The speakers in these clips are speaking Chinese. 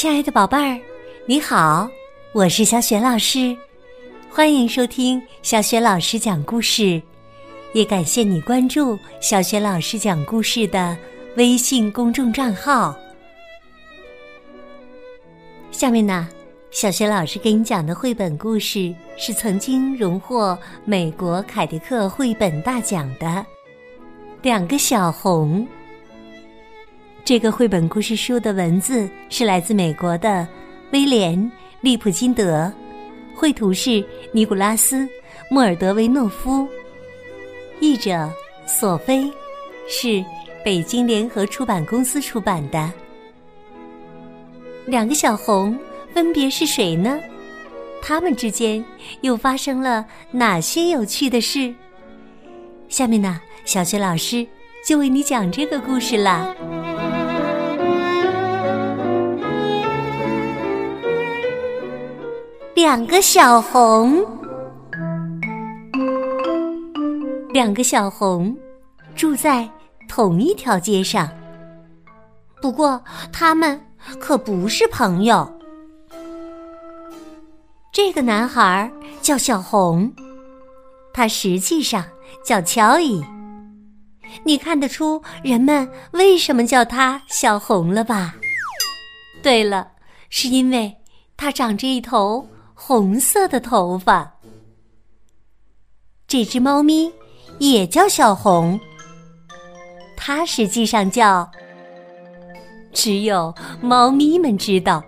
亲爱的宝贝儿，你好，我是小雪老师，欢迎收听小雪老师讲故事，也感谢你关注小雪老师讲故事的微信公众账号。下面呢，小雪老师给你讲的绘本故事是曾经荣获美国凯迪克绘本大奖的《两个小红》。这个绘本故事书的文字是来自美国的威廉·利普金德，绘图是尼古拉斯·莫尔德维诺夫，译者索菲，是北京联合出版公司出版的。两个小红分别是谁呢？他们之间又发生了哪些有趣的事？下面呢，小学老师就为你讲这个故事啦。两个小红，两个小红住在同一条街上，不过他们可不是朋友。这个男孩叫小红，他实际上叫乔伊。你看得出人们为什么叫他小红了吧？对了，是因为他长着一头。红色的头发。这只猫咪也叫小红。它实际上叫……只有猫咪们知道。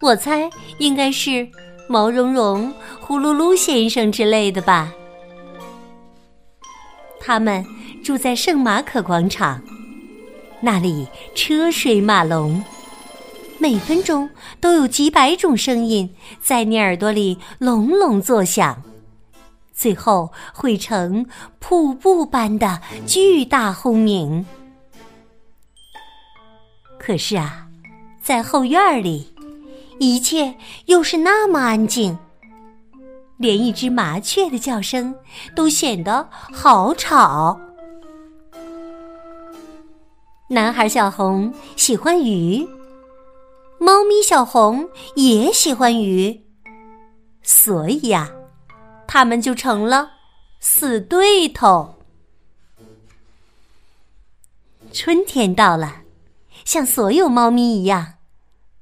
我猜应该是毛茸茸、呼噜噜先生之类的吧。他们住在圣马可广场，那里车水马龙。每分钟都有几百种声音在你耳朵里隆隆作响，最后汇成瀑布般的巨大轰鸣。可是啊，在后院里，一切又是那么安静，连一只麻雀的叫声都显得好吵。男孩小红喜欢鱼。猫咪小红也喜欢鱼，所以呀，他们就成了死对头。春天到了，像所有猫咪一样，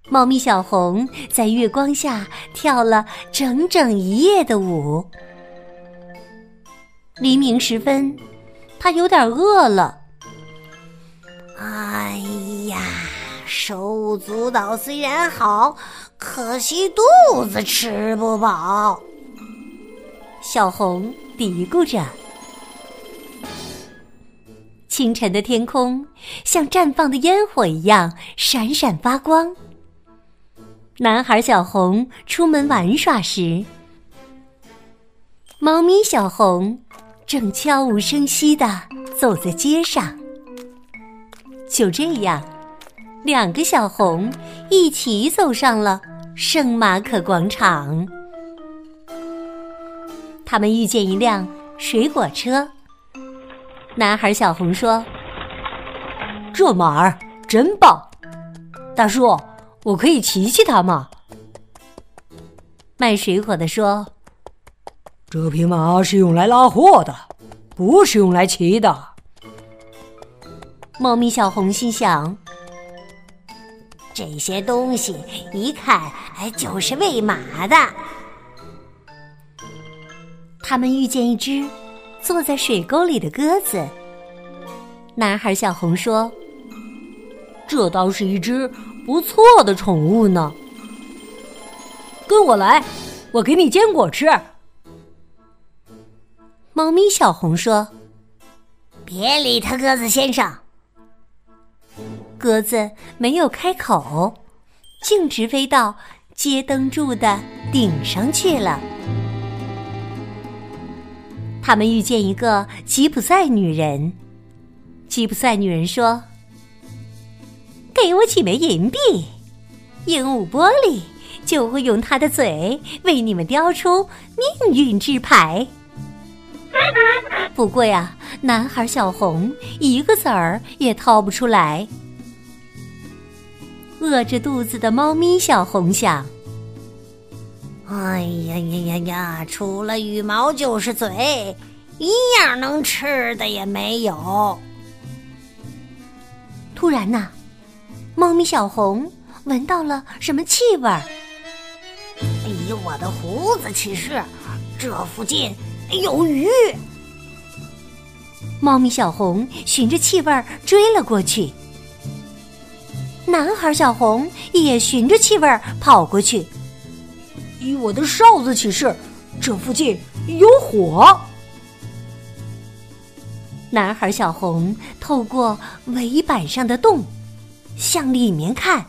猫咪小红在月光下跳了整整一夜的舞。黎明时分，它有点饿了。手舞足蹈虽然好，可惜肚子吃不饱。小红嘀咕着。清晨的天空像绽放的烟火一样闪闪发光。男孩小红出门玩耍时，猫咪小红正悄无声息的走在街上。就这样。两个小红一起走上了圣马可广场。他们遇见一辆水果车。男孩小红说：“这马儿真棒，大叔，我可以骑骑它吗？”卖水果的说：“这匹马是用来拉货的，不是用来骑的。”猫咪小红心想。这些东西一看就是喂马的。他们遇见一只坐在水沟里的鸽子。男孩小红说：“这倒是一只不错的宠物呢。”跟我来，我给你坚果吃。猫咪小红说：“别理他，鸽子先生。”鸽子没有开口，径直飞到街灯柱的顶上去了。他们遇见一个吉普赛女人。吉普赛女人说：“给我几枚银币，鹦鹉玻璃就会用它的嘴为你们雕出命运之牌。”不过呀，男孩小红一个子儿也掏不出来。饿着肚子的猫咪小红想：“哎呀呀呀呀，除了羽毛就是嘴，一样能吃的也没有。”突然呐，猫咪小红闻到了什么气味儿？以我的胡子起誓，这附近有鱼。猫咪小红循着气味儿追了过去。男孩小红也循着气味跑过去。以我的哨子起誓，这附近有火。男孩小红透过围板上的洞向里面看。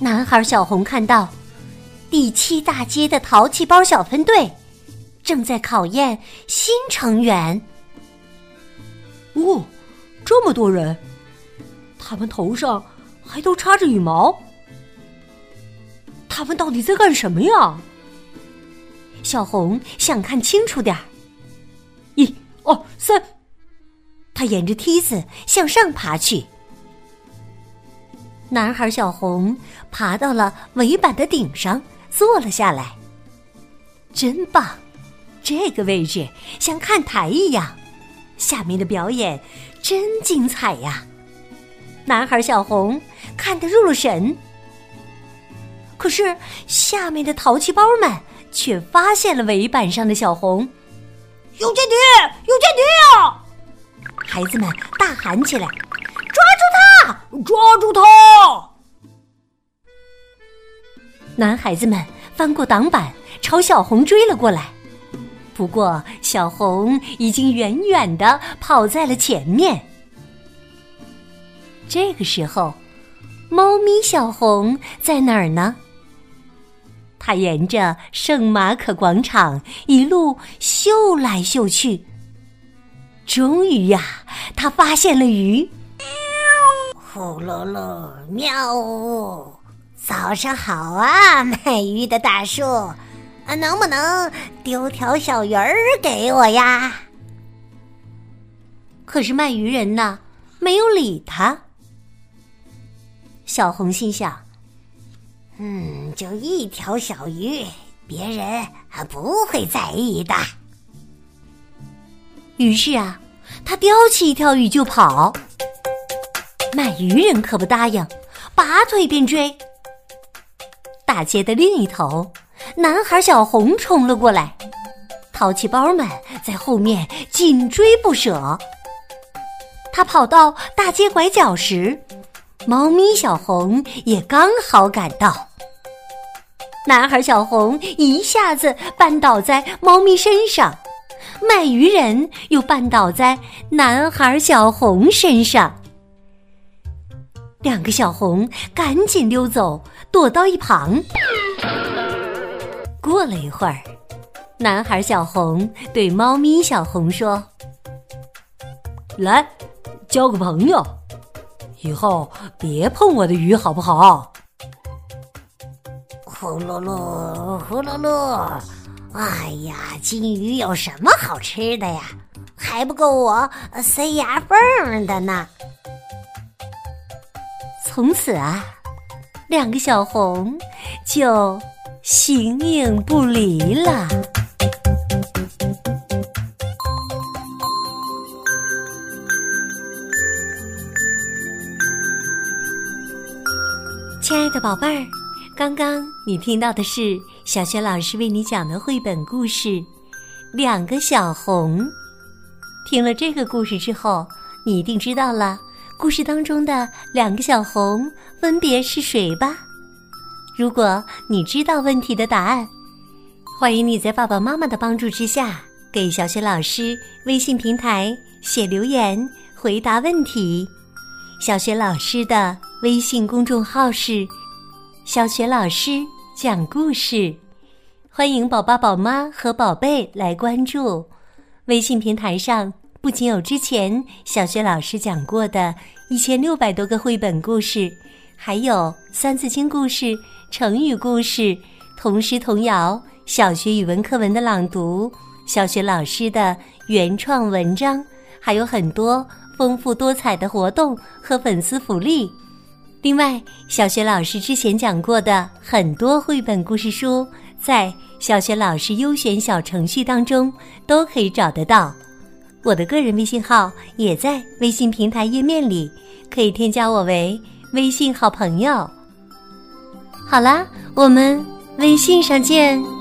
男孩小红看到第七大街的淘气包小分队正在考验新成员。哦，这么多人！他们头上还都插着羽毛，他们到底在干什么呀？小红想看清楚点儿。一、二、三，他沿着梯子向上爬去。男孩小红爬到了围板的顶上，坐了下来。真棒，这个位置像看台一样，下面的表演真精彩呀！男孩小红看得入了神，可是下面的淘气包们却发现了围板上的小红。有间谍！有间谍啊！孩子们大喊起来：“抓住他！抓住他！”男孩子们翻过挡板，朝小红追了过来。不过，小红已经远远的跑在了前面。这个时候，猫咪小红在哪儿呢？它沿着圣马可广场一路嗅来嗅去，终于呀，它发现了鱼。呼噜噜，喵！早上好啊，卖鱼的大叔，能不能丢条小鱼儿给我呀？可是卖鱼人呢，没有理他。小红心想：“嗯，就一条小鱼，别人还不会在意的。”于是啊，他叼起一条鱼就跑。卖鱼人可不答应，拔腿便追。大街的另一头，男孩小红冲了过来，淘气包们在后面紧追不舍。他跑到大街拐角时。猫咪小红也刚好赶到，男孩小红一下子绊倒在猫咪身上，卖鱼人又绊倒在男孩小红身上，两个小红赶紧溜走，躲到一旁。过了一会儿，男孩小红对猫咪小红说：“来，交个朋友。”以后别碰我的鱼，好不好？呼噜噜，呼噜噜！哎呀，金鱼有什么好吃的呀？还不够我塞牙缝的呢！从此啊，两个小红就形影不离了。的宝贝儿，刚刚你听到的是小雪老师为你讲的绘本故事《两个小红》。听了这个故事之后，你一定知道了故事当中的两个小红分别是谁吧？如果你知道问题的答案，欢迎你在爸爸妈妈的帮助之下，给小雪老师微信平台写留言回答问题。小雪老师的。微信公众号是“小雪老师讲故事”，欢迎宝宝、宝妈和宝贝来关注。微信平台上不仅有之前小雪老师讲过的一千六百多个绘本故事，还有《三字经》故事、成语故事、童诗童谣、小学语文课文的朗读、小学老师的原创文章，还有很多丰富多彩的活动和粉丝福利。另外，小学老师之前讲过的很多绘本故事书，在小学老师优选小程序当中都可以找得到。我的个人微信号也在微信平台页面里，可以添加我为微信好朋友。好啦，我们微信上见。